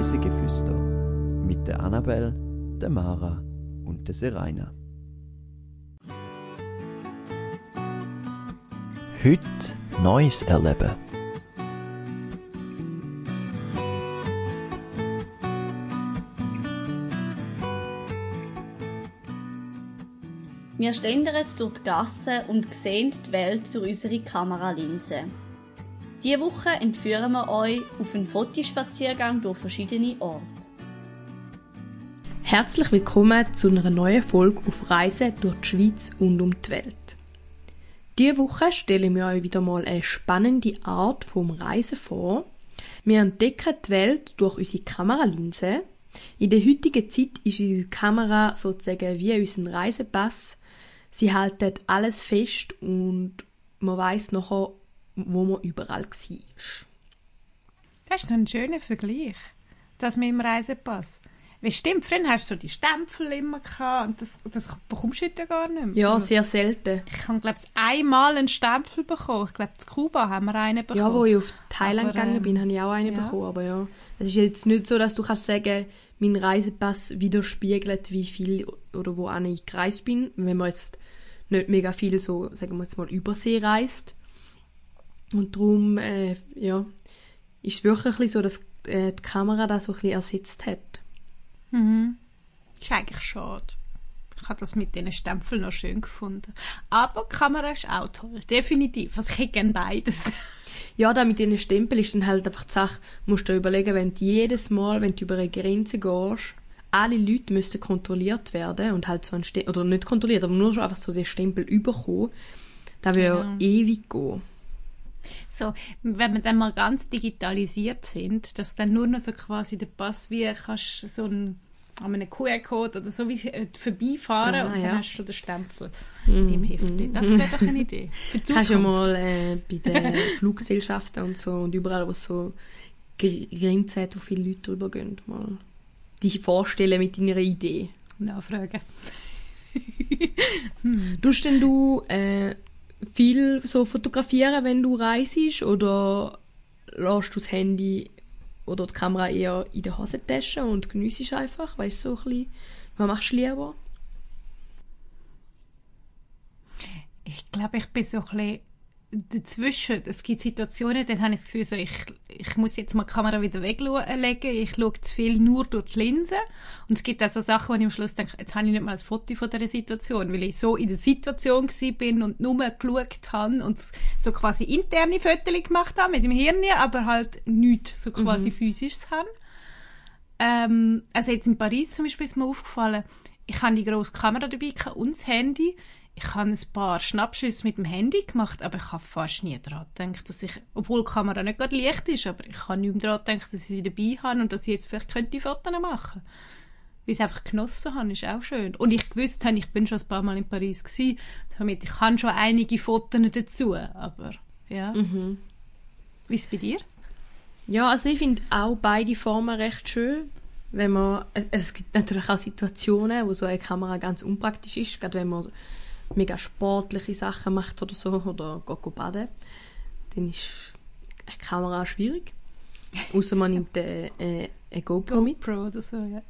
Reisegeflüster mit der Annabel, der Mara und der Seraina. Heute Neues erleben. Wir schlendern durch die Gassen und sehen die Welt durch unsere Kameralinse. Diese Woche entführen wir euch auf einen Fotospaziergang durch verschiedene Orte. Herzlich willkommen zu einer neuen Folge auf Reise durch die Schweiz und um die Welt. Diese Woche stellen wir euch wieder mal eine spannende Art vom Reisen vor. Wir entdecken die Welt durch unsere Kameralinse. In der heutigen Zeit ist unsere Kamera sozusagen wie unser Reisepass Sie halten alles fest und man weiß nachher, wo man überall war. Das ist ein schöner Vergleich, das mit dem Reisepass. Wie stimmt, früher hast du so die Stempel immer gehabt und das, das bekommst du heute gar nicht mehr. Ja, also, sehr selten. Ich habe, glaube ich, einmal einen Stempel bekommen. Ich glaube, in Kuba haben wir einen bekommen. Ja, wo ich auf Thailand aber, gegangen bin, ähm, habe ich auch einen ja. bekommen. Aber ja, es ist jetzt nicht so, dass du kannst sagen, mein Reisepass widerspiegelt, wie viel oder wo ich gereist bin. Wenn man jetzt nicht mega viel so, sagen wir jetzt mal, Übersee reist. Und darum, äh, ja, ist es wirklich so, dass äh, die Kamera das so ein bisschen ersetzt hat. Mhm. Ist eigentlich schade. Ich habe das mit diesen Stempeln noch schön gefunden. Aber die Kamera ist auch toll, definitiv. Also ich hätte gerne beides. Ja, da mit diesen Stempeln ist dann halt einfach die Sache, musst du überlegen, wenn du jedes Mal, wenn du über eine Grenze gehst, alle Leute müssten kontrolliert werden und halt so ein Stempel, oder nicht kontrolliert, aber nur schon einfach so den Stempel überkommen, da würde ja. ewig gehen. So, wenn wir dann mal ganz digitalisiert sind, dass dann nur noch so quasi der Pass wie kannst so ein an einem QR-Code oder so wie äh, vorbeifahren ah, und dann ja. hast du schon den Stempel mm, in deinem Heft. Mm. Das wäre doch eine Idee. Kannst du ja mal äh, bei den Fluggesellschaften und so und überall, wo so Grenzen hat, wo viele Leute drüber gehen, mal dich vorstellen mit deiner Idee. Nachfragen. hm. Tust denn du äh, viel so fotografieren, wenn du reist oder lässt du das Handy oder die Kamera eher in der Hosentasche und genießt einfach? Weißt du, so ein bisschen, was machst du lieber? Ich glaube, ich bin so ein bisschen dazwischen, es gibt Situationen, dann habe ich das Gefühl, so, ich, ich muss jetzt mal die Kamera wieder weglegen, ich schaue zu viel nur durch die Linse und es gibt auch so Sachen, wo ich am Schluss denke, jetzt habe ich nicht mal ein Foto von dieser Situation, weil ich so in der Situation bin und nur geschaut habe und so quasi interne Fotos gemacht habe mit dem Hirn, aber halt nichts so quasi mhm. physisches habe. Ähm, also jetzt in Paris zum Beispiel ist mir aufgefallen, ich habe die grosse Kamera dabei und das Handy ich habe ein paar Schnappschüsse mit dem Handy gemacht, aber ich habe fast nie daran gedacht, dass ich, obwohl die Kamera nicht gerade leicht ist, aber ich habe nicht mehr daran gedacht, dass ich sie dabei habe und dass ich jetzt vielleicht könnte Fotos machen Weil ich es einfach genossen habe, ist auch schön. Und ich gewusst habe, ich bin schon ein paar Mal in Paris gewesen, damit ich kann schon einige Fotos dazu, aber ja. Mhm. Wie ist es bei dir? Ja, also ich finde auch beide Formen recht schön. Wenn man, es gibt natürlich auch Situationen, wo so eine Kamera ganz unpraktisch ist, gerade wenn man mega sportliche Sachen macht oder so, oder geht baden, dann ist eine Kamera schwierig. Außer man nimmt eine, eine, eine GoPro, GoPro mit. Oder so, ja.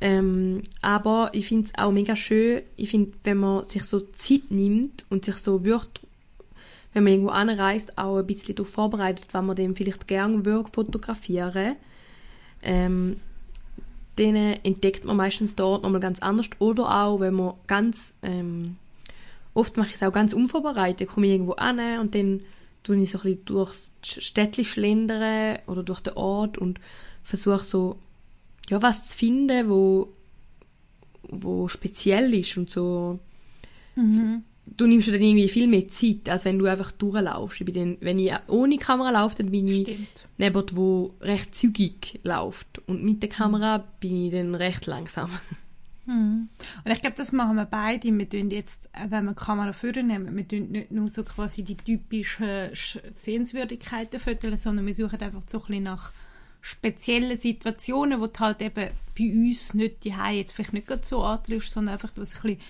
Ähm, aber ich finde es auch mega schön, ich finde, wenn man sich so Zeit nimmt und sich so wird, wenn man irgendwo anreist, auch ein bisschen darauf vorbereitet, was man dem vielleicht gerne würde fotografieren ähm, denen entdeckt man meistens dort nochmal ganz anders. Oder auch, wenn man ganz, ähm, oft mache ich es auch ganz unvorbereitet, komme ich irgendwo an und dann tue ich so ein bisschen durchs Städtchen schlendern oder durch den Ort und versuche so, ja, was zu finden, wo, wo speziell ist und so. Mhm du nimmst dann irgendwie viel mehr Zeit, als wenn du einfach durchlaufst. Ich bin dann, wenn ich ohne Kamera laufe, dann bin ich Stimmt. neben wo recht zügig läuft. Und mit der Kamera bin ich dann recht langsam. Hm. Und ich glaube, das machen wir beide. Wir tun jetzt, wenn wir die Kamera vornehmen, wir tun nicht nur so quasi die typischen Sehenswürdigkeiten fotografieren, sondern wir suchen einfach so ein bisschen nach speziellen Situationen, wo du halt eben bei uns nicht die jetzt vielleicht nicht so antriffst, sondern einfach was ein bisschen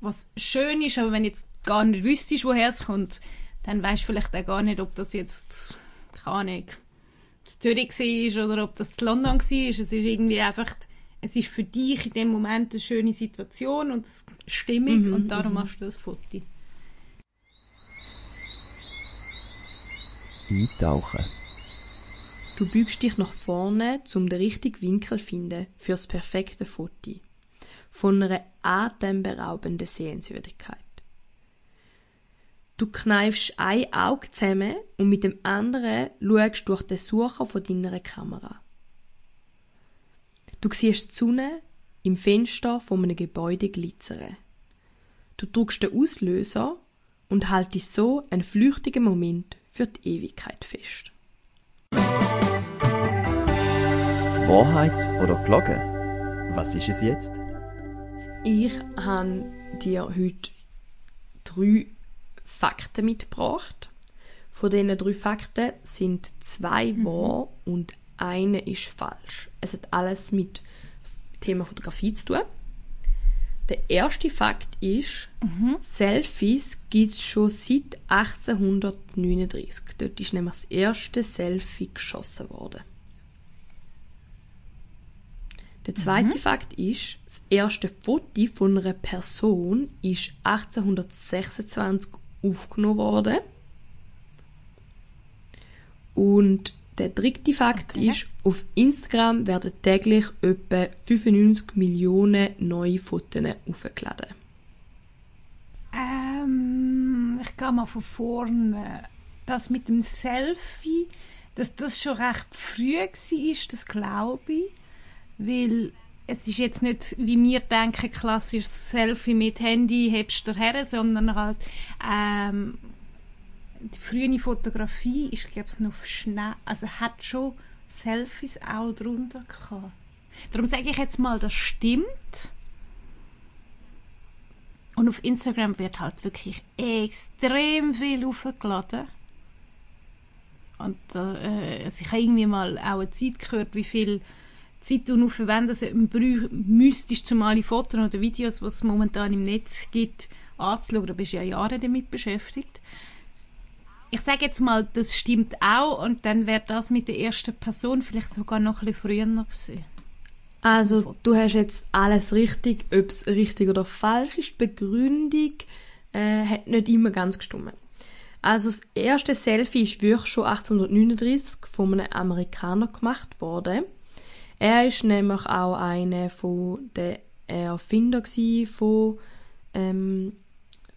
was schön ist, aber wenn du jetzt gar nicht wüsstest, woher es kommt, dann weißt du vielleicht auch gar nicht, ob das jetzt, keine Ahnung, Zürich war oder ob das London war. Es ist irgendwie einfach, es ist für dich in dem Moment eine schöne Situation und stimmig Mhm, und darum mhm. machst du das Foto. Eintauchen. Du bügst dich nach vorne, um den richtigen Winkel zu finden fürs perfekte Foto. Von einer atemberaubenden Sehenswürdigkeit. Du kneifst ein Auge zusammen und mit dem anderen schaust durch den Sucher von deiner Kamera. Du siehst die Sonne im Fenster von einem Gebäude glitzern. Du drückst den Auslöser und haltest so einen flüchtigen Moment für die Ewigkeit fest. Wahrheit oder gelogen? Was ist es jetzt? Ich habe dir heute drei Fakten mitgebracht. Von diesen drei Fakten sind zwei wahr und eine ist falsch. Es hat alles mit Thema Fotografie zu tun. Der erste Fakt ist, Selfies gibt es schon seit 1839. Dort ist nämlich das erste Selfie geschossen worden. Der zweite Fakt ist, das erste Foto von einer Person ist 1826 aufgenommen worden. Und der dritte Fakt Okay. ist, auf Instagram werden täglich etwa 95 Millionen neue Fotos aufgeladen. Ähm, ich gehe mal von vorne. Das mit dem Selfie, dass das schon recht früh war, das glaube ich. Weil es ist jetzt nicht, wie wir denken, klassisches Selfie mit Handy, hebst du her, sondern halt ähm, die frühe Fotografie ist, glaube ich, noch schnell, also hat schon Selfies auch drunter gehabt. Darum sage ich jetzt mal, das stimmt. Und auf Instagram wird halt wirklich extrem viel aufgeladen. Und äh, also ich habe irgendwie mal auch eine Zeit gehört, wie viel Zeit du noch verwenden brü- müsstest, um alle Fotos oder Videos, die es momentan im Netz gibt, anzuschauen. Da bist du ja Jahre damit beschäftigt. Ich sage jetzt mal, das stimmt auch und dann wäre das mit der ersten Person vielleicht sogar noch ein bisschen früher noch gewesen. Also, du hast jetzt alles richtig. Ob es richtig oder falsch ist, die Begründung äh, hat nicht immer ganz gestimmt. Also, das erste Selfie ist wirklich schon 1839 von einem Amerikaner gemacht worden. Er ist nämlich auch einer den Erfinder von ähm,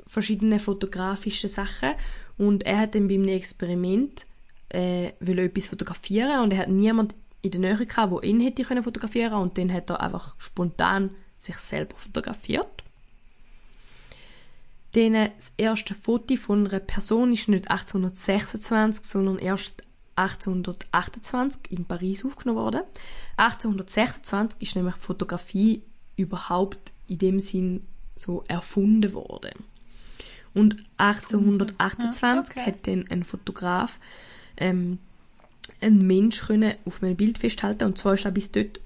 verschiedenen fotografischen Sachen und er hat dann bei einem Experiment äh, will etwas fotografieren und er hat niemand in der Nähe gehabt, wo ihn hätte können fotografieren und dann hat er einfach spontan sich selber fotografiert. Dann das erste Foto von einer Person ist nicht 1826, sondern erst 1828 in Paris aufgenommen worden. 1826 ist nämlich die Fotografie überhaupt in dem Sinn so erfunden worden. Und 1828 Ja, okay. hat dann ein Fotograf ähm, einen Mensch können auf einem Bild festhalten und zwar ist er bis dort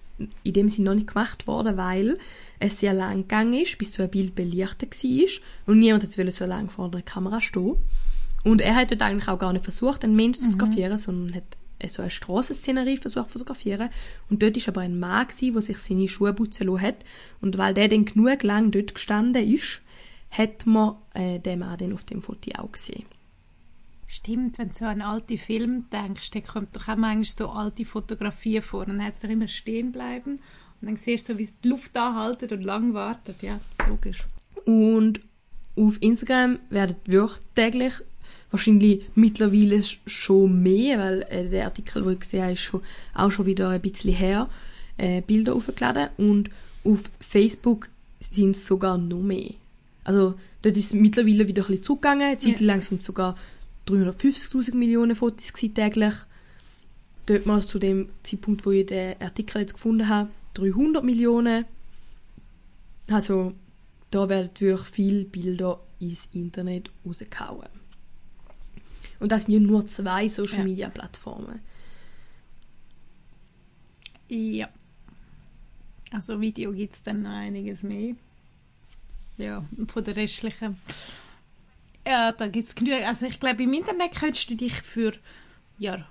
in dem Sinne noch nicht gemacht worden, weil es sehr lang gegangen ist, bis so ein Bild belichtet war und niemand wollte so lange vor der Kamera stehen. Und er hat dort eigentlich auch gar nicht versucht, einen Menschen zu fotografieren, sondern hat äh, so eine Strassenszenerie versucht zu fotografieren. Und dort ist aber ein Mann gewesen, der sich seine Schuhe putzen lassen hat. Und weil der dann genug lang dort gestanden ist, hat man äh, den Mann dann auf dem Foto auch gesehen. Stimmt, wenn du so an alte Filme denkst, dann kommt doch auch manchmal so alte Fotografien vor. Dann heißt es immer stehen bleiben und dann siehst du, wie es die Luft anhaltet und lang wartet. Ja, logisch. Und auf Instagram werden wirklich täglich, wahrscheinlich mittlerweile schon mehr, weil äh, der Artikel, den ich gesehen habe, ist schon, auch schon wieder ein bisschen her, äh, Bilder aufgeladen. Und auf Facebook sind es sogar noch mehr. Also dort ist es mittlerweile wieder ein bisschen zurückgegangen. Eine Zeit lang sind es sogar 350'000 Millionen Fotos gewesen, täglich. Dort mal zu dem Zeitpunkt, wo ich den Artikel jetzt gefunden habe, 300 Millionen. Also da werden wirklich viele Bilder ins Internet rausgehauen. Und das sind ja nur zwei Social Ja. Media Plattformen. Ja. Also Video gibt es dann noch einiges mehr. Ja, von der restlichen. Ja, da gibt es genug. Also ich glaube, im Internet könntest du dich für ja,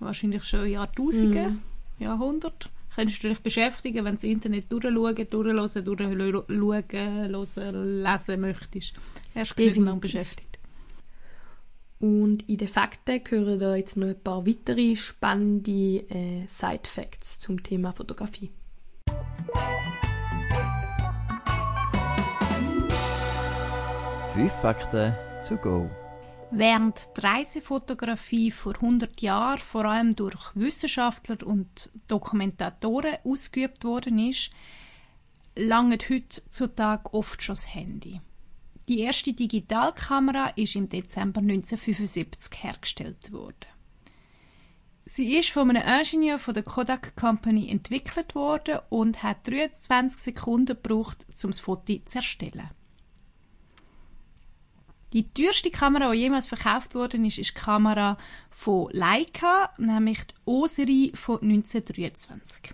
wahrscheinlich schon Jahrtausende, Mhm. Jahrhundert. Könntest du dich beschäftigen, wenn du das Internet durchschauen, durchlesen, durchschauen, hören, lesen möchtest. Lang Definitiv. beschäftigt. Und in den Fakten gehören da jetzt noch ein paar weitere spannende äh, Side-Facts zum Thema Fotografie. Fünf Fakten zu go. Während die Reisefotografie vor 100 Jahren vor allem durch Wissenschaftler und Dokumentatoren ausgeübt worden ist, langt heutzutage oft schon das Handy. Die erste Digitalkamera ist im Dezember 1975 hergestellt worden. Sie ist von einem Ingenieur von der Kodak Company entwickelt worden und hat 23 Sekunden gebraucht, um das Foto zu erstellen. Die teuerste Kamera, die jemals verkauft worden ist, ist die Kamera von Leica, nämlich die Osiri von 1923.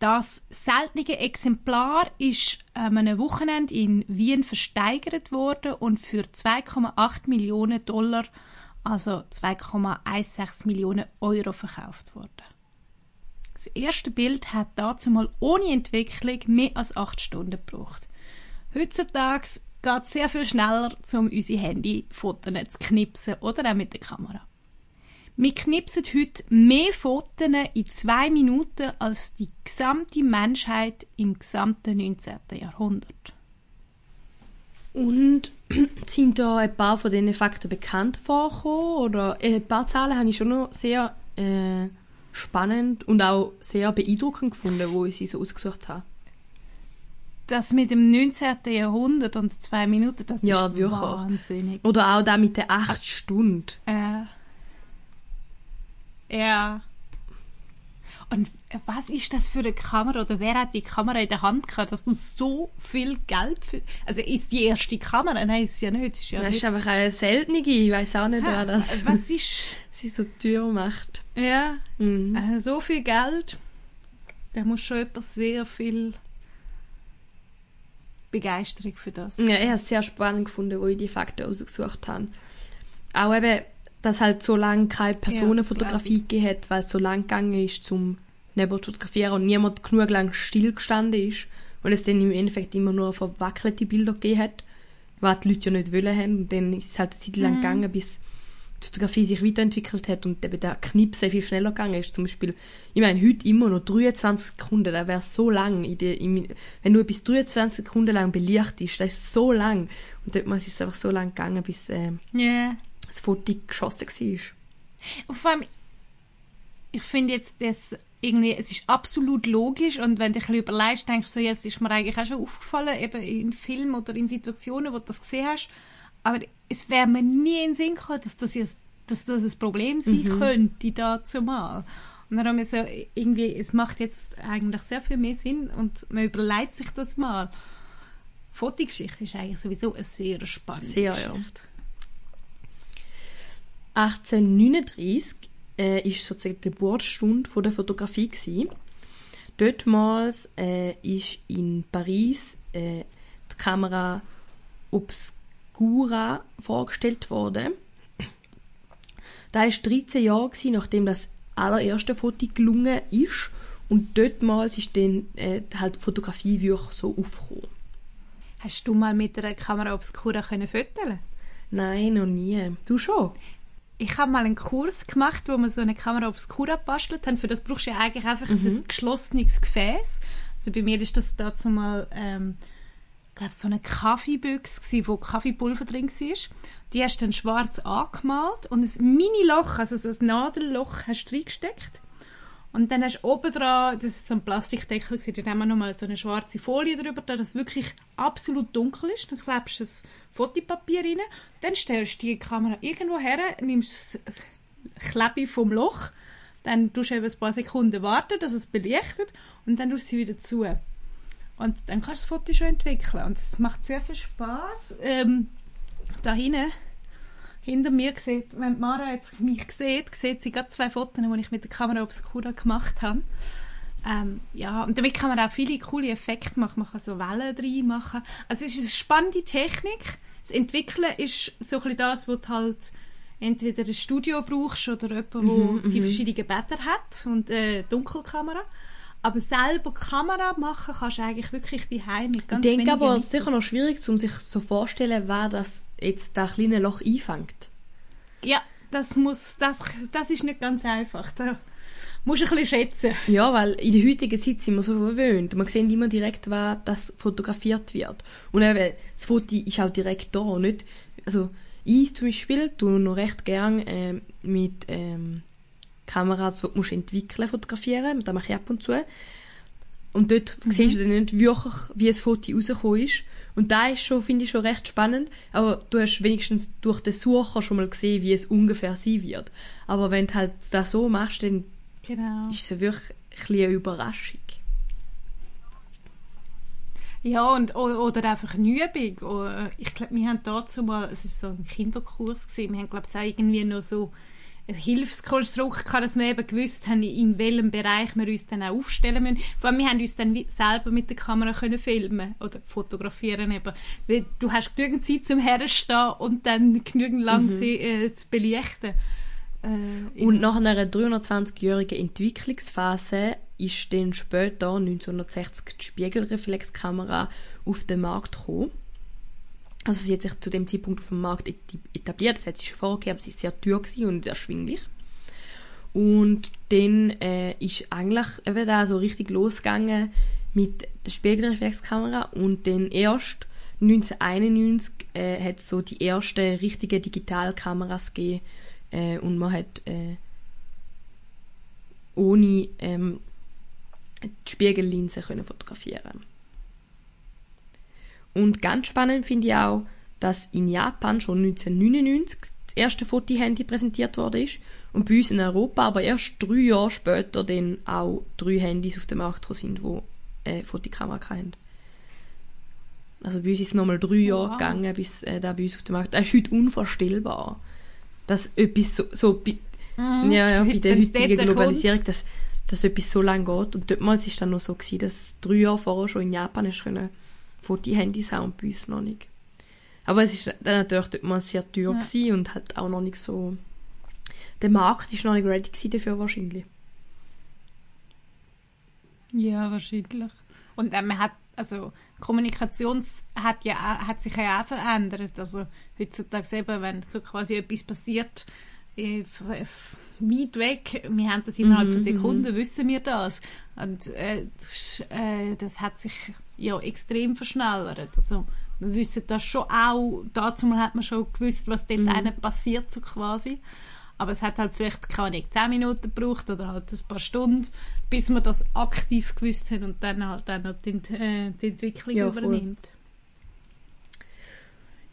Das seltene Exemplar ist an einem Wochenende in Wien versteigert worden und für 2,8 Millionen Dollar, also 2,16 Millionen Euro verkauft worden. Das erste Bild hat dazu mal ohne Entwicklung mehr als 8 Stunden gebraucht. Heutzutage geht es sehr viel schneller, um unsere Handyfotos zu knipsen oder auch mit der Kamera. Wir knipsen heute mehr Fotos in zwei Minuten als die gesamte Menschheit im gesamten 19. Jahrhundert. Und sind da ein paar von diesen Fakten bekannt vorgekommen? Oder äh, ein paar Zahlen habe ich schon noch sehr äh, spannend und auch sehr beeindruckend gefunden, wo ich sie so ausgesucht habe. Das mit dem 19. Jahrhundert und zwei Minuten, das Ja, ist wirklich. wahnsinnig. Oder auch da mit den acht Stunden. Äh, ja. Und was ist das für eine Kamera oder wer hat die Kamera in der Hand gehabt, dass du so viel Geld für... Also ist die erste Kamera? Nein, ist ja nicht. Ist ja Das ist nicht. einfach eine seltene, ich weiß auch nicht, wer das Was ist... sie so teuer macht. Ja, Mhm. äh, so viel Geld, da muss schon etwas sehr viel Begeisterung für das. Ja, ich habe es sehr spannend gefunden, wo ich die Fakten ausgesucht habe. Auch eben, dass halt so lange keine Personenfotografie gegeben hat, weil es so lang gegangen ist zum Nebel zu fotografieren und niemand genug lang stillgestanden ist und es dann im Endeffekt immer nur verwackelte Bilder gegeben hat, was die Leute ja nicht wollen haben. Und dann ist es halt eine Zeit lang gegangen, bis die Fotografie sich weiterentwickelt hat und eben der Knipsen viel schneller gegangen ist. Zum Beispiel, ich meine, heute immer noch 23 Sekunden, das wäre so lang. In der, in, wenn du bis 23 Sekunden lang belichtest, das ist so lang. Und dort ist es einfach so lang gegangen, bis äh, Ja. Das Foto geschossen war. Und vor allem, ich finde jetzt das irgendwie, es ist absolut logisch und wenn du dich ein bisschen überlegst, denkst du so, es ist mir eigentlich auch schon aufgefallen, eben in Filmen oder in Situationen, wo du das gesehen hast, aber es wäre mir nie in den Sinn gekommen, dass das, jetzt, dass das ein Problem sein könnte, dazu mal. Und dann haben wir so, irgendwie, es macht jetzt eigentlich sehr viel mehr Sinn und man überlegt sich das mal. Fotogeschichte ist eigentlich sowieso eine sehr spannende Sehr, ja. Geschichte. 1839 äh, ist sozusagen die Geburtsstunde von der Fotografie gsi. Dortmals äh, ist in Paris äh, die Kamera Obscura vorgestellt worden. Da ist 13 Jahre gsi, nachdem das allererste Foto gelungen ist und dortmals ist dann äh, halt die Fotografie wirklich so aufgekommen. Hast du mal mit einer Kamera Obscura können fotografieren? Nein, noch nie. Du schon? Ich habe mal einen Kurs gemacht, wo wir so eine Kamera Obscura bastelt haben. Für das brauchst du ja eigentlich einfach das geschlossenes Gefäß. Also bei mir ist das dazu mal, ähm, glaube so eine Kaffeebüchse wo Kaffeepulver drin war. Die hast du dann schwarz angemalt und ein Mini-Loch, also so ein Nadelloch, hast du reingesteckt. Und dann hast du oben dran, das ist so ein Plastikdeckel, da haben wir nochmal so eine schwarze Folie drüber, da das wirklich absolut dunkel ist. Dann klebst du das Fotopapier rein, dann stellst du die Kamera irgendwo her, nimmst das Klebe vom Loch, dann tust du eben ein paar Sekunden warten, dass es belichtet und dann tust du sie wieder zu. Und dann kannst du das Foto schon entwickeln. Und es macht sehr viel Spaß. Ähm, da hinten, hinter mir sieht, wenn Mara jetzt mich sieht, sieht sie gerade zwei Fotos, die ich mit der Kamera Obscura gemacht habe. Ähm, ja, und damit kann man auch viele coole Effekte machen. Man kann so Wellen drin machen. Also es ist eine spannende Technik. Das Entwickeln ist so ein bisschen das, was du halt entweder ein Studio brauchst oder jemand, der Mhm, die verschiedenen Bäder hat und äh, Dunkelkamera. Aber selber Kamera machen kannst du eigentlich wirklich die mit Ich ganz denke wenigen aber, es ist sicher noch schwierig, um sich so vorzustellen, wer das jetzt das kleine Loch einfängt. Ja, das muss, das, das ist nicht ganz einfach. Da musst du ein bisschen schätzen. Ja, weil in der heutigen Zeit sind wir so verwöhnt. Man sieht immer direkt, was das fotografiert wird. Und eben, das Foto ist auch direkt da. Nicht, also ich zum Beispiel tue noch recht gern ähm, mit ähm, Kameras, die du musst entwickeln, fotografieren. Das mache ich ab und zu. Und dort siehst du dann nicht wirklich, wie ein Foto rausgekommen ist. Und da ist schon, finde ich, schon recht spannend. Aber du hast wenigstens durch den Sucher schon mal gesehen, wie es ungefähr sein wird. Aber wenn du halt das so machst, dann Genau. ist es wirklich ein eine Überraschung. Ja, und, oder einfach eine Übung. Ich glaube, wir haben dazu mal, es war so ein Kinderkurs, gewesen, wir haben, glaube ich, irgendwie noch so ein Hilfskonstrukt gehabt, dass wir eben gewusst haben, in welchem Bereich wir uns dann auch aufstellen müssen. Vor allem, wir haben uns dann selber mit der Kamera können filmen oder fotografieren eben. Weil du hast genügend Zeit zum Herstehen und dann genügend lang sie äh, zu belichten. Äh, Und nach einer 320-jährigen Entwicklungsphase ist dann später, 1960, die Spiegelreflexkamera auf den Markt gekommen. Also sie hat sich zu dem Zeitpunkt auf dem Markt et- etabliert, das hat sie schon vorgegeben, aber sie ist sehr teuer und erschwinglich. Und dann äh, ist eigentlich eben da so richtig losgegangen mit der Spiegelreflexkamera und dann erst 1991 äh, hat so die ersten richtigen Digitalkameras gegeben äh, und man hat äh, ohne ähm, die Spiegellinse können fotografieren. Und ganz spannend finde ich auch, dass in Japan schon 1999 das erste Fotohandy präsentiert worden ist und bei uns in Europa aber erst drei Jahre später dann auch drei Handys auf den Markt sind, die äh, Fotokamera haben. Also bei uns ist es nochmal drei Jahre Wow. gegangen, bis äh, da bei uns auf dem Markt. Das ist heute unvorstellbar. Dass etwas so, so bei, ja, ja, bei der Wenn's heutigen Globalisierung, dass, dass etwas so lange geht. Und damals war es dann noch so, gewesen, dass es drei Jahre vorher schon in Japan ist können Fotohandys haben und bei uns noch nicht. Aber es ist dann natürlich damals sehr teuer Ja. gewesen und hat auch noch nicht so... Der Markt ist noch nicht ready dafür wahrscheinlich. Ja, wahrscheinlich. Und äh, man hat, also Kommunikations hat ja hat sich ja auch verändert. Also heutzutage eben, wenn so quasi etwas passiert, äh, weit weg, wir haben das innerhalb Mhm, von Sekunden, wissen wir das. Und äh, das, äh, das hat sich ja extrem verschnellert. Also wir wissen das schon auch, dazu hat man schon gewusst, was dort einem passiert, so quasi. Aber es hat halt vielleicht keine Ahnung, 10 Minuten gebraucht oder halt ein paar Stunden, bis man das aktiv gewusst hat und dann halt auch noch die, Ent- äh, die Entwicklung Ja, übernimmt.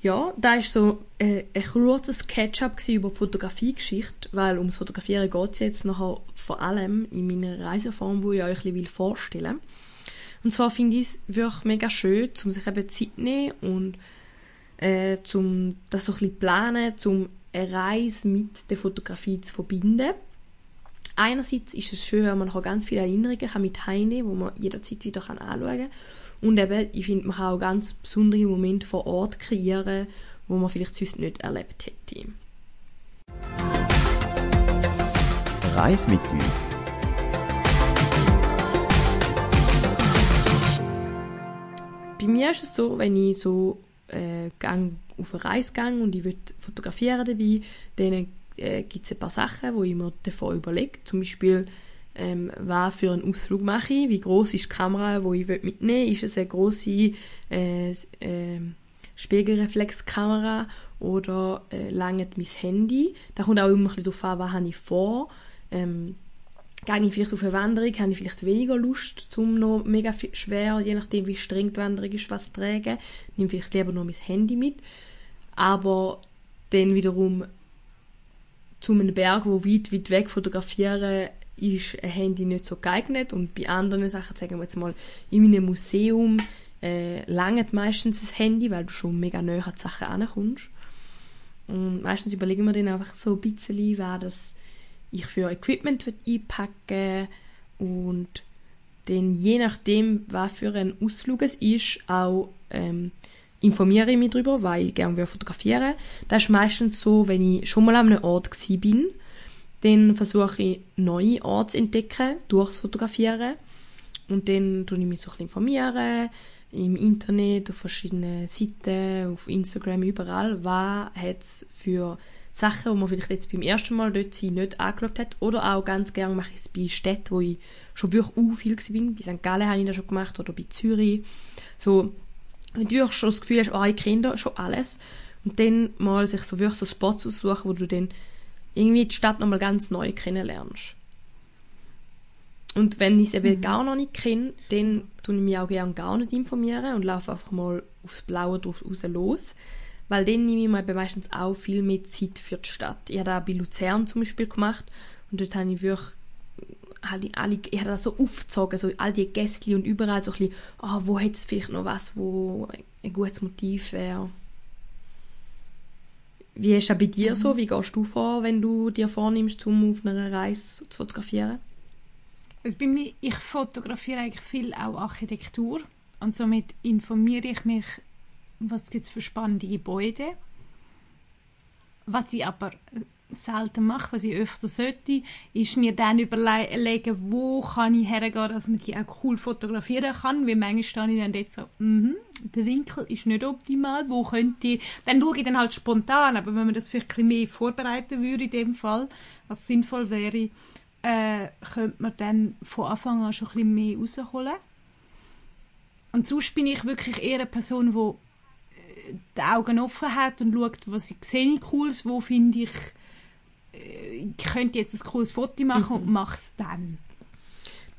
Ja, da ist so äh, ein kurzes Catch-up über die Fotografiegeschichte, weil ums Fotografieren geht es jetzt nachher vor allem in meiner Reiseform, wo ich euch ein bisschen vorstellen will. Und zwar finde ich es wirklich mega schön, um sich eben Zeit nehmen und äh, zum das so ein bisschen planen, um eine Reise mit der Fotografie zu verbinden. Einerseits ist es schön, weil man nachher ganz viele Erinnerungen kann mit heimnehmen, wo man jederzeit wieder kann anschauen kann. Und eben, ich finde, man kann auch ganz besondere Momente vor Ort kreieren, wo man vielleicht sonst nicht erlebt hätte. Reis mit uns. Bei mir ist es so, wenn ich so äh, gang auf eine Reise gehe und ich will fotografieren dabei, dann äh, gibt es ein paar Sachen, wo ich mir davor überlege. Zum Beispiel, ähm, was für einen Ausflug mache ich, wie groß ist die Kamera, wo ich mitnehmen will. Ist es eine große äh, ähm, Spiegelreflexkamera oder äh, langt mein Handy? Da kommt auch immer ein bisschen darauf an, was habe ich vor. Ähm, gehe ich vielleicht auf eine Wanderung, habe ich vielleicht weniger Lust, zum noch mega schwer, je nachdem wie streng die Wanderung ist, was zu tragen. Nehme vielleicht lieber nur mein Handy mit. Aber dann wiederum zu einem Berg, wo weit, weit weg fotografieren, ist ein Handy nicht so geeignet. Und bei anderen Sachen, sagen wir jetzt mal, in meinem Museum äh, langt meistens das Handy, weil du schon mega näher an die Sachen rankommst. Und meistens überlegen wir dann einfach so ein bisschen, was das ich für Equipment will einpacken und dann je nachdem, was für ein Ausflug es ist, auch ähm, informiere ich mich darüber, weil ich gerne fotografieren. Das ist meistens so, wenn ich schon mal an einem Ort bin, dann versuche ich neue Orte zu entdecken durchs Fotografieren und dann tue ich mich so ein bisschen informieren im Internet, auf verschiedenen Seiten, auf Instagram, überall, was hat es für Sachen, die man vielleicht jetzt beim ersten Mal dort sein nicht angeschaut hat. Oder auch ganz gerne mache ich es bei Städten, wo ich schon wirklich u viel war. Bei St. Gallen habe ich das schon gemacht oder bei Zürich. So, wenn du wirklich schon das Gefühl hast, oh, ich kenne da schon alles. Und dann mal sich so wirklich so Spots aussuchen, wo du dann irgendwie die Stadt nochmal ganz neu kennenlernst. Und wenn ich es eben mhm. gar noch nicht kenne, dann tue ich mich auch gerne gar nicht informieren und laufe einfach mal aufs Blaue drauf raus los. Weil dann nehme ich mir meistens auch viel mehr Zeit für die Stadt. Ich habe das bei Luzern zum Beispiel gemacht und dort habe ich wirklich alle, alle, ich habe das so aufgezogen, so all die Gästchen und überall so ein bisschen, oh, wo hätte es vielleicht noch was, wo ein gutes Motiv wäre. Wie ist das bei dir mhm. so? Wie gehst du vor, wenn du dir vornimmst, um auf einer Reise zu fotografieren? Also bei mir, ich fotografiere eigentlich viel auch Architektur. Und somit informiere ich mich, was gibt es für spannende Gebäude. Was ich aber selten mache, was ich öfter sollte, ist mir dann überlegen, wo kann ich hergehen, dass man die auch cool fotografieren kann, weil manchmal stehe ich dann dort so, mm der Winkel ist nicht optimal, wo könnte ich, dann schaue ich dann halt spontan, aber wenn man das vielleicht ein bisschen mehr vorbereiten würde in dem Fall, was sinnvoll wäre, äh, könnte man dann von Anfang an schon ein bisschen mehr rausholen. Und sonst bin ich wirklich eher eine Person, die äh, die Augen offen hat und schaut, was ich sehe cooles, wo finde ich, äh, ich könnte jetzt ein cooles Foto machen mhm. und mache es dann.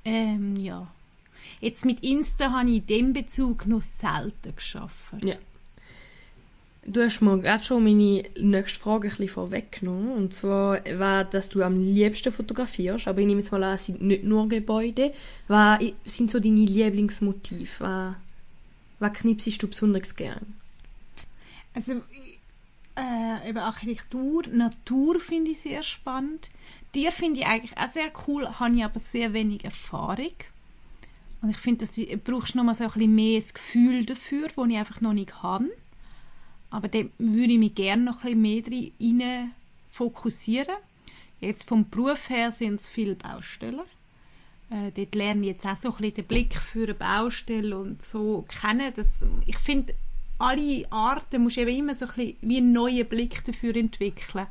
Ähm, ja. Jetzt mit Insta habe ich in dem Bezug noch selten geschafft. Ja. Du hast mir gerade schon meine nächste Frage ein bisschen vorweggenommen. Und zwar, war, dass du am liebsten fotografierst. Aber ich nehme jetzt mal an, es sind nicht nur Gebäude. Was sind so deine Lieblingsmotive? Was, was knipsest du besonders gern? Also, äh, eben Architektur, Natur finde ich sehr spannend. Tier finde ich eigentlich auch sehr cool, habe ich aber sehr wenig Erfahrung. Und ich finde, du brauchst noch mal so ein bisschen mehr das Gefühl dafür, das ich einfach noch nicht habe. Aber da würde ich mich gerne noch ein bisschen mehr rein fokussieren. Jetzt vom Beruf her sind es viele Baustellen. Äh, dort lerne ich jetzt auch so ein bisschen den Blick für eine Baustelle und so kennen. Das, ich finde, alle Arten musst du eben immer so ein bisschen wie einen neuen Blick dafür entwickeln.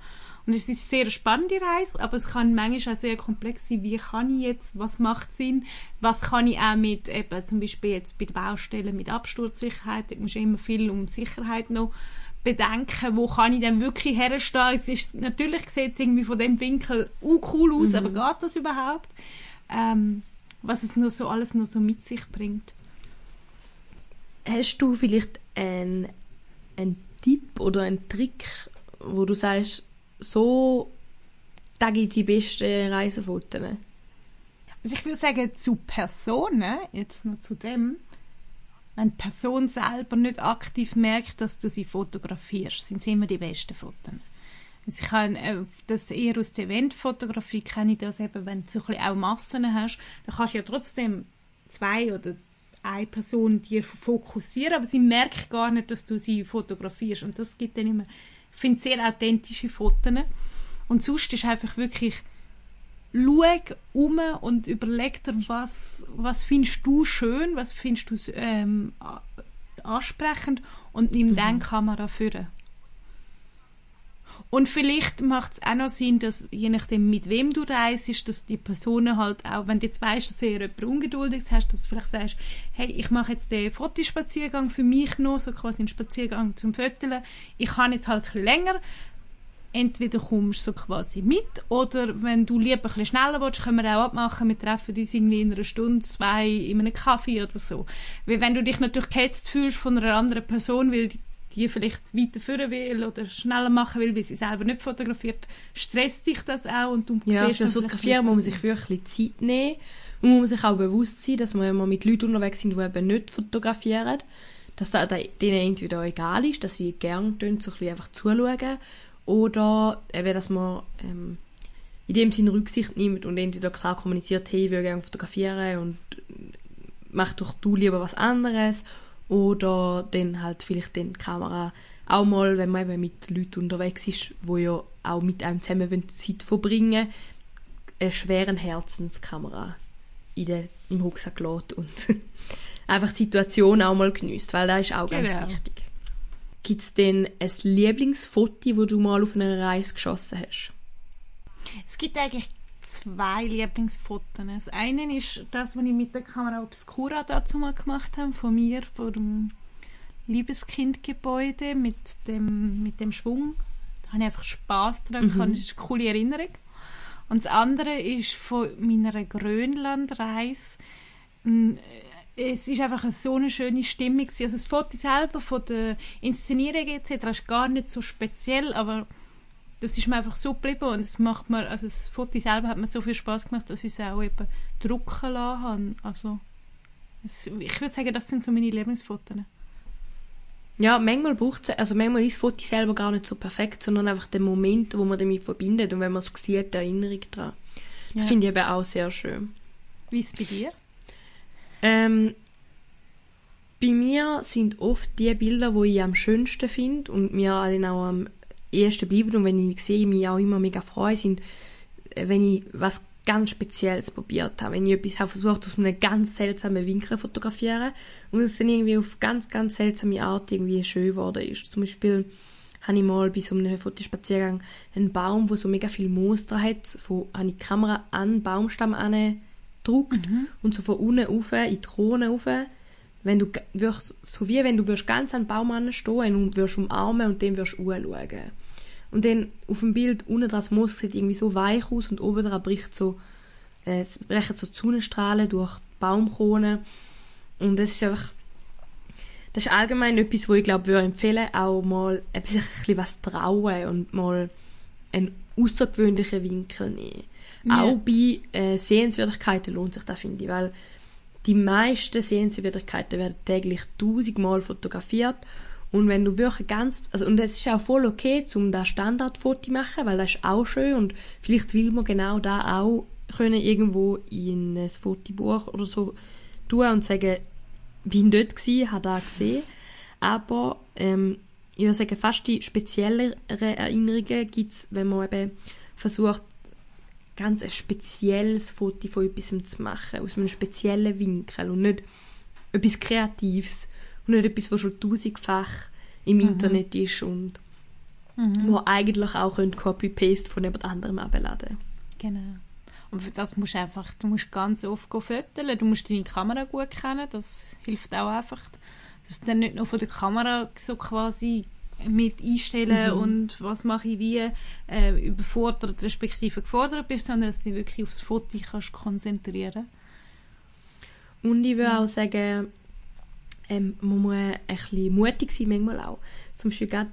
Und es ist eine sehr spannende Reise, aber es kann manchmal auch sehr komplex sein. Wie kann ich jetzt, was macht Sinn? Was kann ich auch mit, eben zum Beispiel jetzt bei den Baustellen mit Absturzsicherheit, da muss immer viel um Sicherheit noch bedenken, wo kann ich denn wirklich herstehen? Es ist, natürlich sieht es irgendwie von dem Winkel uh, cool aus, mhm. aber geht das überhaupt? Ähm, was es noch so alles noch so mit sich bringt. Hast du vielleicht einen, einen Tipp oder einen Trick, wo du sagst, so tage ich die besten Reisefotos? Also ich würde sagen, zu Personen, jetzt noch zu dem, wenn die Person selber nicht aktiv merkt, dass du sie fotografierst, sind sie immer die besten Fotos. Also ich kann äh, das eher aus der Eventfotografie kenne ich das eben, wenn du so ein auch Massen hast, dann kannst du ja trotzdem zwei oder eine Person dir fokussieren, aber sie merkt gar nicht, dass du sie fotografierst und das gibt dann immer ich finde sehr authentische Fotos. Und sonst ist einfach wirklich, schau um und überleg dir, was, was findest du schön, was findest du ähm, ansprechend und nimm mhm. dann Kamera führen. Und vielleicht macht es auch noch Sinn, dass je nachdem, mit wem du reist, dass die Personen halt auch, wenn du jetzt weißt, dass du jemand Ungeduldiges hast, dass du vielleicht sagst, hey, ich mache jetzt den Fotospaziergang für mich noch, so quasi einen Spaziergang zum Föteln. Ich kann jetzt halt ein länger. Entweder kommst du so quasi mit oder wenn du lieber ein bisschen schneller willst, können wir auch abmachen, wir treffen uns irgendwie in einer Stunde, zwei in einem Kaffee oder so. Weil wenn du dich natürlich gehetzt fühlst von einer anderen Person, weil die vielleicht weiterführen will oder schneller machen will, weil sie selber nicht fotografiert, stresst sich das auch und du ja, siehst für Fotografieren muss man sich wirklich Zeit nehmen und man muss sich auch bewusst sein, dass man, man mit Leuten unterwegs sind, die eben nicht fotografieren, dass das denen entweder egal ist, dass sie gerne so ein einfach zuschauen oder eben, dass man ähm, in dem Sinne Rücksicht nimmt und entweder klar kommuniziert, hey, ich will gerne fotografieren und mach doch du lieber was anderes Oder dann halt vielleicht den die Kamera auch mal, wenn man eben mit Leuten unterwegs ist, wo ja auch mit einem zusammen wollen Zeit verbringen eine schweren Herzenskamera in der, im Rucksack lässt und einfach die Situation auch mal genießt, weil das ist auch ganz Genau. wichtig. Gibt es denn ein Lieblingsfoto, wo du mal auf einer Reise geschossen hast? Es gibt eigentlich zwei Lieblingsfotos. Das eine ist das, was ich mit der Kamera Obscura dazu mal gemacht habe, von mir, vor dem Liebeskindgebäude mit dem, mit dem Schwung. Da habe ich einfach Spass dran gehabt. Das ist eine coole Erinnerung. Und das andere ist von meiner Grönlandreise. Mm, Es ist einfach so eine schöne Stimmung. Also das Foto selber von der Inszenierung etc. ist gar nicht so speziell, aber das ist mir einfach so geblieben und es macht mir, also das Foto selber hat mir so viel Spaß gemacht, dass ich es auch eben drucken lassen habe. Also es, ich würde sagen, das sind so meine Lieblingsfotos. Ja, manchmal braucht es, also manchmal ist das Foto selber gar nicht so perfekt, sondern einfach der Moment, wo man damit verbindet und wenn man es sieht, die Erinnerung daran. Ja. Das finde ich eben auch sehr schön. Wie ist es bei dir? Ähm, bei mir sind oft die Bilder, die ich am schönsten finde und mir dann auch am ehesten bleiben und wenn ich sehe, mich auch immer mega freue, sind, äh, wenn ich was ganz Spezielles probiert habe. Wenn ich etwas habe versucht, aus einem ganz seltsamen Winkel fotografieren und es dann irgendwie auf ganz, ganz seltsame Art irgendwie schön geworden ist. Zum Beispiel habe ich mal bei so einem Fotospaziergang einen Baum, wo so mega viel dran hat, wo habe ich die Kamera an den Baumstamm gedruckt und so von unten rauf, in die Krone rauf. Wenn du, würdest, so wie wenn du würdest ganz an den Baum stehen und würdest umarmen und dem würdest anschauen. Und dann auf dem Bild unten das Moos sieht irgendwie so weich aus und oben dran bricht so, äh, es brechen so die Sonnenstrahlen durch die Baumkrone. Und das ist einfach, das ist allgemein etwas, wo ich glaube, würde empfehlen, auch mal ein bisschen was trauen und mal einen außergewöhnlichen Winkel nehmen. Ja. Auch bei äh, Sehenswürdigkeiten lohnt sich das, finde ich, weil die meisten Sehenswürdigkeiten werden täglich tausendmal fotografiert. Und wenn du wirklich ganz, also und es ist auch voll okay, zum da Standardfoto zu machen, weil das ist auch schön. Und vielleicht will man genau da auch können irgendwo in ein Fotobuch oder so tun und sagen, bin dort gsi, habe da gesehen, aber ähm, ich würde sagen, fast die spezielleren Erinnerungen gibt es, wenn man eben versucht, ganz ein spezielles Foto von etwas zu machen, aus einem speziellen Winkel und nicht etwas Kreatives und nicht etwas, was schon tausendfach im Internet ist und wo eigentlich auch Copy-Paste von jemand anderem abladen Genau. Und für das musst du einfach, du musst ganz oft fotografieren. Du musst deine Kamera gut kennen. Das hilft auch einfach, dass du dann nicht nur von der Kamera so quasi mit einstellen und was mache ich wie äh, überfordert respektive gefordert bist, sondern dass du dich wirklich aufs Foto kannst konzentrieren Und ich würde auch sagen, ähm, man muss ein bisschen mutig sein, manchmal auch. Zum Beispiel gerade,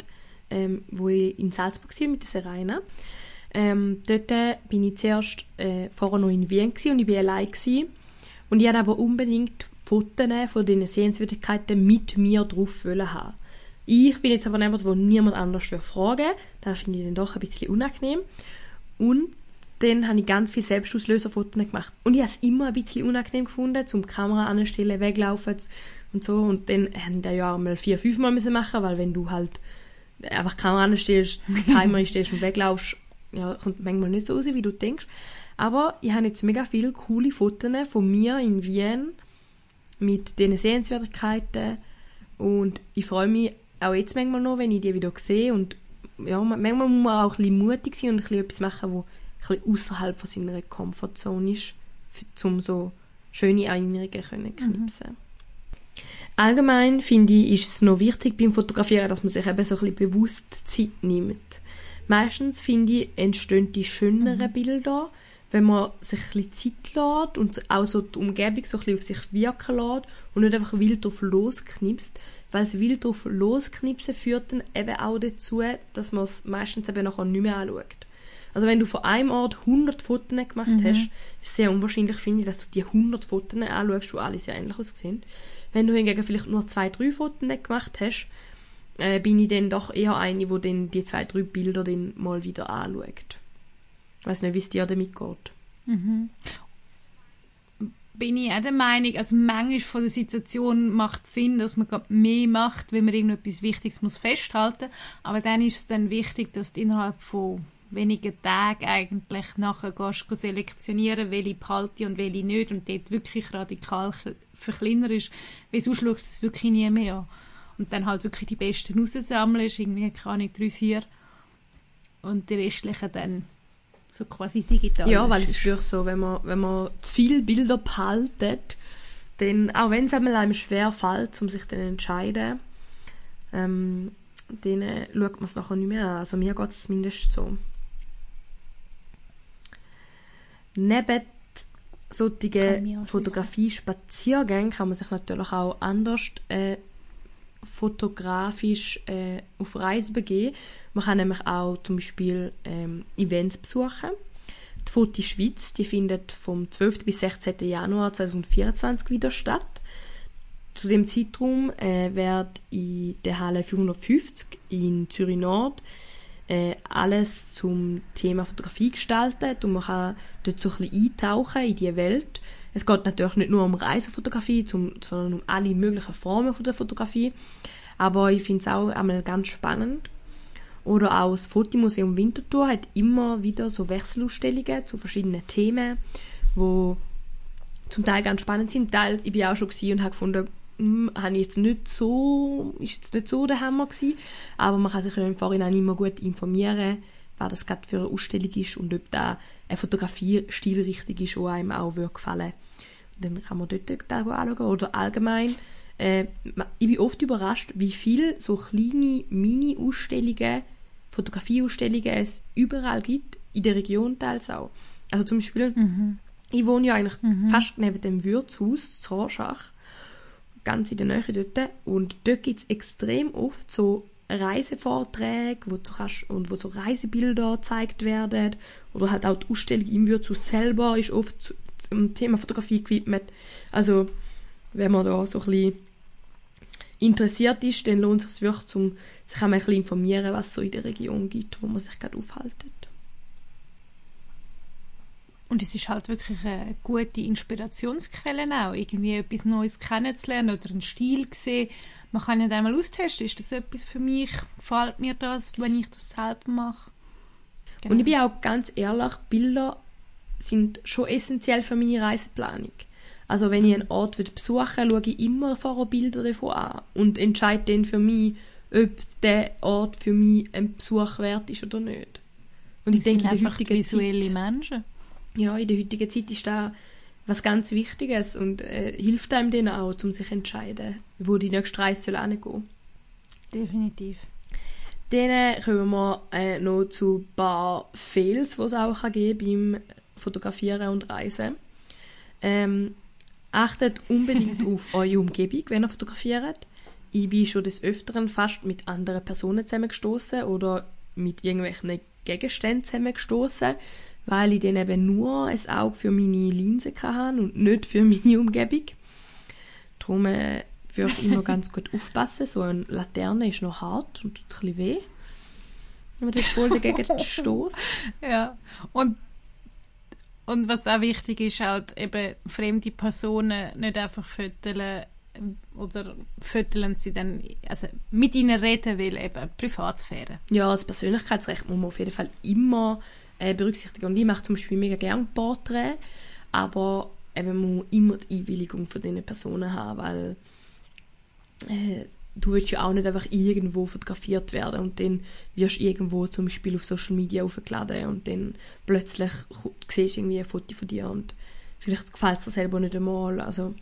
ähm, wo ich in Salzburg war mit der Serena. Ähm, dort bin ich zuerst äh, vorher noch in Wien gewesen und ich war allein. Gewesen. Und ich wollte aber unbedingt Fotos von diesen Sehenswürdigkeiten mit mir drauf haben. Ich bin jetzt aber jemand, der niemand anders fragen Das finde ich dann doch ein bisschen unangenehm. Und dann habe ich ganz viele Selbstauslöserfotos gemacht. Und ich habe es immer ein bisschen unangenehm gefunden, zum Kamera anstellen, weglaufen und so. Und dann habe ich das ja mal vier, fünf Mal müssen machen, weil wenn du halt einfach Kamera anstellst, Timer einstellst und weglaufst, ja, kommt manchmal nicht so raus, wie du denkst. Aber ich habe jetzt mega viele coole Fotos von mir in Wien mit diesen Sehenswürdigkeiten und ich freue mich auch jetzt manchmal noch, wenn ich die wieder sehe und ja, man- manchmal muss man auch ein bisschen mutig sein und ein bisschen etwas machen, wo ein bisschen außerhalb von seiner Komfortzone ist, um so schöne Erinnerungen können knipsen. Allgemein finde ich, ist es noch wichtig beim Fotografieren, dass man sich eben so ein bisschen bewusst Zeit nimmt. Meistens finde ich, entstehen die schöneren Bilder, wenn man sich ein bisschen Zeit lässt und auch so die Umgebung so ein bisschen auf sich wirken lässt und nicht einfach wild drauf losknipst, weil das wild drauf losknipsen führt dann eben auch dazu, dass man es meistens eben nachher nicht mehr anschaut. Also wenn du von einem Ort 100 Fotos gemacht hast, ist es sehr unwahrscheinlich, finde ich, dass du die 100 Fotos anschaust, die alle sehr ähnlich aussehen. Wenn du hingegen vielleicht nur zwei, drei Fotos gemacht hast, äh, bin ich dann doch eher eine, die dann die zwei, drei Bilder dann mal wieder anschaut. Ich weiß nicht, wie es dir damit geht. bin ich auch der Meinung, also manchmal von der Situation macht es Sinn, dass man mehr macht, wenn man irgendetwas Wichtiges muss festhalten aber dann ist es dann wichtig, dass du innerhalb von wenigen Tagen eigentlich nachher gehst, gehst selektionieren, welche behalte und welche nicht und dort wirklich radikal verkleinerst, weil sonst schaust du es wirklich nie mehr an. Und dann halt wirklich die besten raussammelst, irgendwie, keine Ahnung, drei, vier und die restlichen dann so quasi digital. Ja, weil es ist wirklich so, wenn man, wenn man zu viele Bilder behaltet, dann, auch wenn es einem schwer fällt, um sich dann zu entscheiden, ähm, dann äh, schaut man es nachher nicht mehr an. Also mir geht es zumindest so. Neben solchen Fotografie-Spaziergängen kann man sich natürlich auch anders äh, fotografisch äh, auf Reise begeben. Man kann nämlich auch zum Beispiel ähm, Events besuchen. Die Foto Schweiz, die findet vom 12. bis 16. Januar 2024 wieder statt. Zu dem Zeitraum äh, wird in der Halle 450 in Zürich Nord äh, alles zum Thema Fotografie gestaltet und man kann dort so ein bisschen eintauchen in die Welt. Es geht natürlich nicht nur um Reisefotografie, sondern um alle möglichen Formen von der Fotografie. Aber ich finde es auch einmal ganz spannend. Oder auch das Fotomuseum Winterthur hat immer wieder so Wechselausstellungen zu verschiedenen Themen, wo zum Teil ganz spannend sind. Teil, ich bin auch schon und habe gefunden, hm, habe jetzt nicht so, ist jetzt nicht so der Hammer gewesen, aber man kann sich ja im Vorhinein immer gut informieren, was das gerade für eine Ausstellung ist und ob da ein Fotografiestil richtig ist, der einem auch gefallen würde. Dann kann man dort anschauen. Oder allgemein, äh, ich bin oft überrascht, wie viele so kleine Mini-Ausstellungen, Fotografieausstellungen es überall gibt, in der Region teils auch. Also zum Beispiel, mhm. ich wohne ja eigentlich mhm. fast neben dem Wirtshaus zu Rorschach ganz in der Nähe dort. Und dort gibt es extrem oft so Reisevorträge, wo du kannst, und wo so Reisebilder gezeigt werden. Oder halt auch die Ausstellung im Wirtshaus selber ist oft zum Thema Fotografie gewidmet. Also, wenn man da so ein bisschen interessiert ist, dann lohnt es sich wirklich, um sich einmal ein bisschen informieren, was es so in der Region gibt, wo man sich gerade aufhaltet. Und es ist halt wirklich eine gute Inspirationsquelle auch, irgendwie etwas Neues kennenzulernen oder einen Stil zu sehen. Man kann ja einmal austesten, ist das etwas für mich, gefällt mir das, wenn ich das selber mache. Genau. Und ich bin auch ganz ehrlich, Bilder sind schon essentiell für meine Reiseplanung. Also wenn ich einen Ort besuchen will, schaue ich immer vorher Bilder davon an und entscheide dann für mich, ob der Ort für mich ein Besuch wert ist oder nicht. Und ich denke, die heutigen visuelle Zeit, Menschen ja, in der heutigen Zeit ist da was ganz Wichtiges und äh, hilft einem dann auch, um sich zu entscheiden, wo die nächste Reise soll hingehen. Definitiv. Dann kommen wir äh, noch zu ein paar Fails, die es auch kann geben beim Fotografieren und Reisen. Ähm, achtet unbedingt auf eure Umgebung, wenn ihr fotografiert. Ich bin schon des Öfteren fast mit anderen Personen zusammengestoßen oder mit irgendwelchen Gegenständen zusammengestoßen, weil ich dann eben nur ein Auge für meine Linse hatte und nicht für meine Umgebung. Darum äh, würde ich immer ganz gut aufpassen. So eine Laterne ist noch hart und tut ein bisschen weh, wenn man das voll dagegen stößt. Ja, und und was auch wichtig ist, halt eben fremde Personen nicht einfach föteln oder föteln sie dann, also mit ihnen reden will, eben Privatsphäre. Ja, das Persönlichkeitsrecht muss man auf jeden Fall immer äh, berücksichtigen. Und ich mache zum Beispiel mega gerne Porträts, aber eben man muss immer die Einwilligung von diesen Personen haben, weil äh, du willst ja auch nicht einfach irgendwo fotografiert werden und dann wirst du irgendwo zum Beispiel auf Social Media aufgeladen und dann plötzlich siehst du irgendwie ein Foto von dir und vielleicht gefällt es dir selber nicht einmal. Also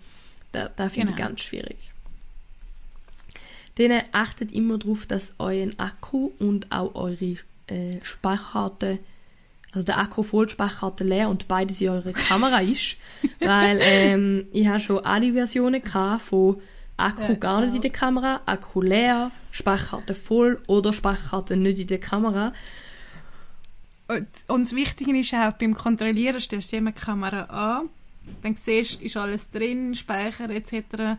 da, da finde genau. ich ganz schwierig. Dann achtet immer darauf, dass euer Akku und auch eure äh, Speicherkarte also der Akku voll, Speicherkarte leer und beides in eurer Kamera ist. weil ähm, ich habe schon alle Versionen von Akku ja, gar nicht in genau. der Kamera, Akku leer, Speicherkarte voll oder Speicherkarte nicht in der Kamera. Und, und das Wichtige ist auch, beim Kontrollieren stellst du immer die Kamera an, dann siehst du, ist alles drin, Speicher etc.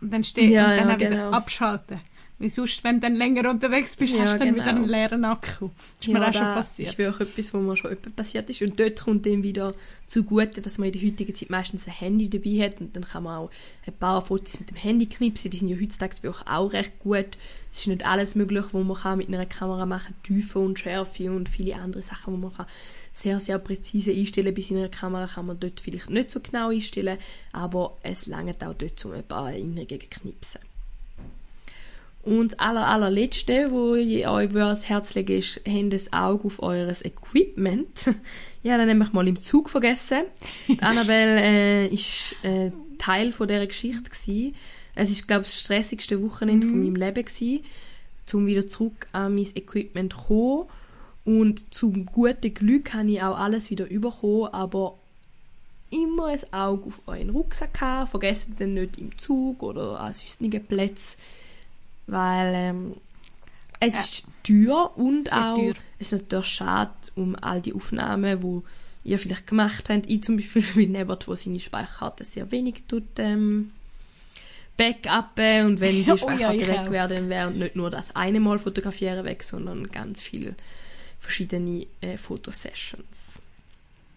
Und dann, steht, ja, und dann ja, genau. wieder abschalten. Wie sonst, wenn du dann länger unterwegs bist, Ja, hast du dann genau. wieder einen leeren Akku. Das ist mir auch schon das passiert. ist wirklich etwas, was mir schon öppe passiert ist. Und dort kommt dann wieder zugute, dass man in der heutigen Zeit meistens ein Handy dabei hat und dann kann man auch ein paar Fotos mit dem Handy knipsen. Die sind ja heutzutage wirklich auch recht gut. Es ist nicht alles möglich, was man kann mit einer Kamera machen kann. Tiefe und Schärfe und viele andere Sachen, die man kann sehr, sehr präzise einstellen Bei seiner Kamera kann man dort vielleicht nicht so genau einstellen, aber es langt auch dort, um ein paar Erinnerungen zu knipsen. Und das aller, allerletzte, wo ich euch ans Herz lege, ist, habt das Auge auf eures Equipment. ich habe das nämlich mal im Zug vergessen. Annabelle äh, ist äh, Teil von dieser Geschichte gewesen. Es ist, glaube ich, das stressigste Wochenende von meinem Leben gewesen, um wieder zurück an mein Equipment zu kommen. Und zum guten Glück habe ich auch alles wieder bekommen, aber immer ein Auge auf euren Rucksack haben. Vergesst den nicht im Zug oder an sonstigen Plätzen, weil ähm, es Ja. ist teuer und Sehr auch teuer. es ist natürlich schade um all die Aufnahmen, wo ihr vielleicht gemacht habt. Ich zum Beispiel bin jemand, der seine Speicherkarte sehr wenig tut, ähm, backuppen und wenn die Oh ja, Speicherkarte ich weg wäre, dann wäre nicht nur das eine Mal fotografieren weg, sondern ganz viele verschiedene äh, Fotosessions.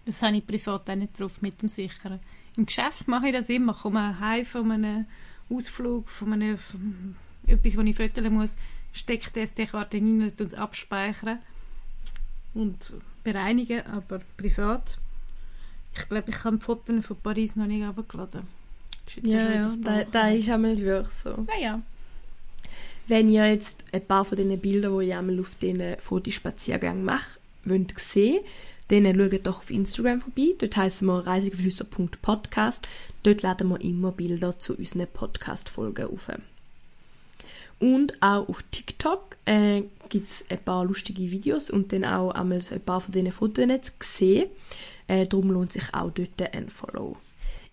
Das habe ich privat auch nicht drauf mit dem Sichern. Im Geschäft mache ich das immer. Ich komme heim von einem Ausflug, von einem, etwas, was ich fotografieren muss, stecke die SD-Karte rein und es abspeichern und bereinigen, aber privat. Ich glaube, ich habe die Fotos von Paris noch nicht abgeladen. Ist jetzt Ja, ja, da, da ist einmal wirklich so. Naja, Wenn ihr jetzt ein paar von diesen Bildern, die ich einmal auf diesen Fotospaziergang mache, wollt sehen, dann schaut doch auf Instagram vorbei. Dort heißen wir reisegeflüster.podcast. Dort laden wir immer Bilder zu unseren Podcast-Folgen auf. Und auch auf TikTok äh, gibt es ein paar lustige Videos und dann auch einmal ein paar von diesen Fotos zu sehen. Äh, darum lohnt sich auch dort ein Follow.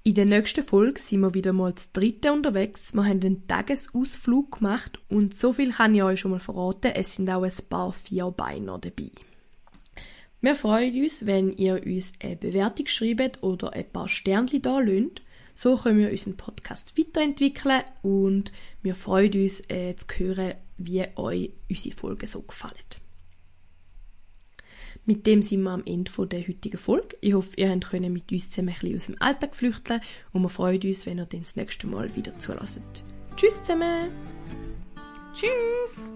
In der nächsten Folge sind wir wieder mal zu dritten unterwegs. Wir haben einen Tagesausflug gemacht und so viel kann ich euch schon mal verraten, es sind auch ein paar Vierbeiner dabei. Wir freuen uns, wenn ihr uns eine Bewertung schreibt oder ein paar Sternchen da lasst. So können wir unseren Podcast weiterentwickeln und wir freuen uns äh, zu hören, wie euch unsere Folgen so gefallen. Mit dem sind wir am Ende der heutigen Folge. Ich hoffe, ihr könnt mit uns zusammen ein aus dem Alltag flüchten und wir freuen uns, wenn ihr dann das nächste Mal wieder zulässt. Tschüss zusammen! tschüss!